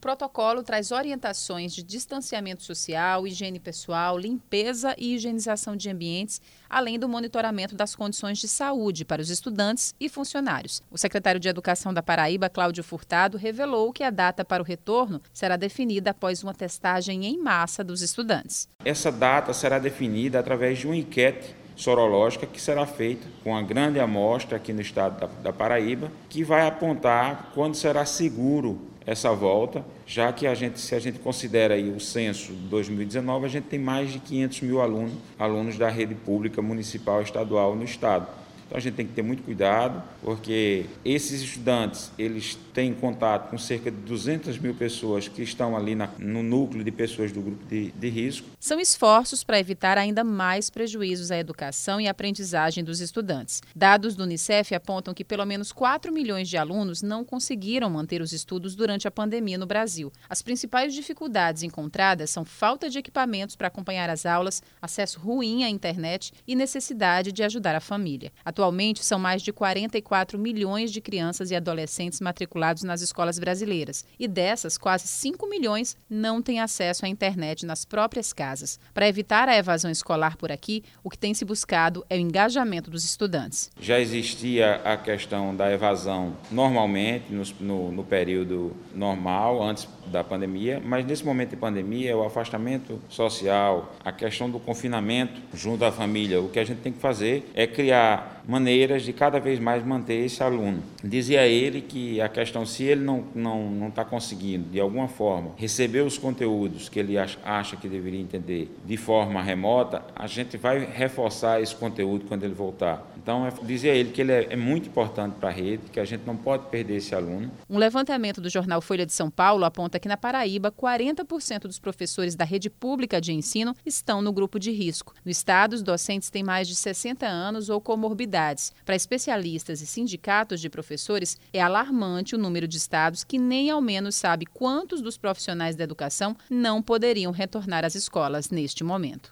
protocolo traz orientações de distanciamento social, higiene pessoal, limpeza e higienização de ambientes, além do monitoramento das condições de saúde para os estudantes e funcionários. O secretário de Educação da Paraíba, Cláudio Furtado, revelou que a data para o retorno será definida após uma testagem em massa dos estudantes. Essa data será definida através de uma enquete sorológica que será feita com uma grande amostra aqui no estado da, da Paraíba, que vai apontar quando será seguro essa volta, já que a gente, se a gente considera aí o censo de 2019, a gente tem mais de 500 mil alunos, alunos da rede pública municipal estadual no estado. Então a gente tem que ter muito cuidado, porque esses estudantes eles têm contato com cerca de 200 mil pessoas que estão ali na, no núcleo de pessoas do grupo de, de risco. São esforços para evitar ainda mais prejuízos à educação e aprendizagem dos estudantes. Dados do Unicef apontam que pelo menos 4 milhões de alunos não conseguiram manter os estudos durante a pandemia no Brasil. As principais dificuldades encontradas são falta de equipamentos para acompanhar as aulas, acesso ruim à internet e necessidade de ajudar a família. Atualmente, são mais de 44 milhões de crianças e adolescentes matriculados nas escolas brasileiras. E dessas, quase 5 milhões não têm acesso à internet nas próprias casas. Para evitar a evasão escolar por aqui, o que tem se buscado é o engajamento dos estudantes. Já existia a questão da evasão normalmente, no, no, no período normal, antes da pandemia, mas nesse momento de pandemia, o afastamento social, a questão do confinamento junto à família, o que a gente tem que fazer é criar maneiras de cada vez mais manter esse aluno. Dizia ele que a questão, se ele não está não, não tá conseguindo, de alguma forma, receber os conteúdos que ele acha que deveria entender de forma remota, a gente vai reforçar esse conteúdo quando ele voltar. Então, é, dizia ele que ele é, é muito importante para a rede, que a gente não pode perder esse aluno. Um levantamento do jornal Folha de São Paulo aponta que na Paraíba, 40% dos professores da rede pública de ensino estão no grupo de risco. No estado, os docentes têm mais de 60 anos ou comorbidades. Para especialistas e sindicatos de professores, é alarmante o número de estados que nem ao menos sabe quantos dos profissionais da educação não poderiam retornar às escolas neste momento.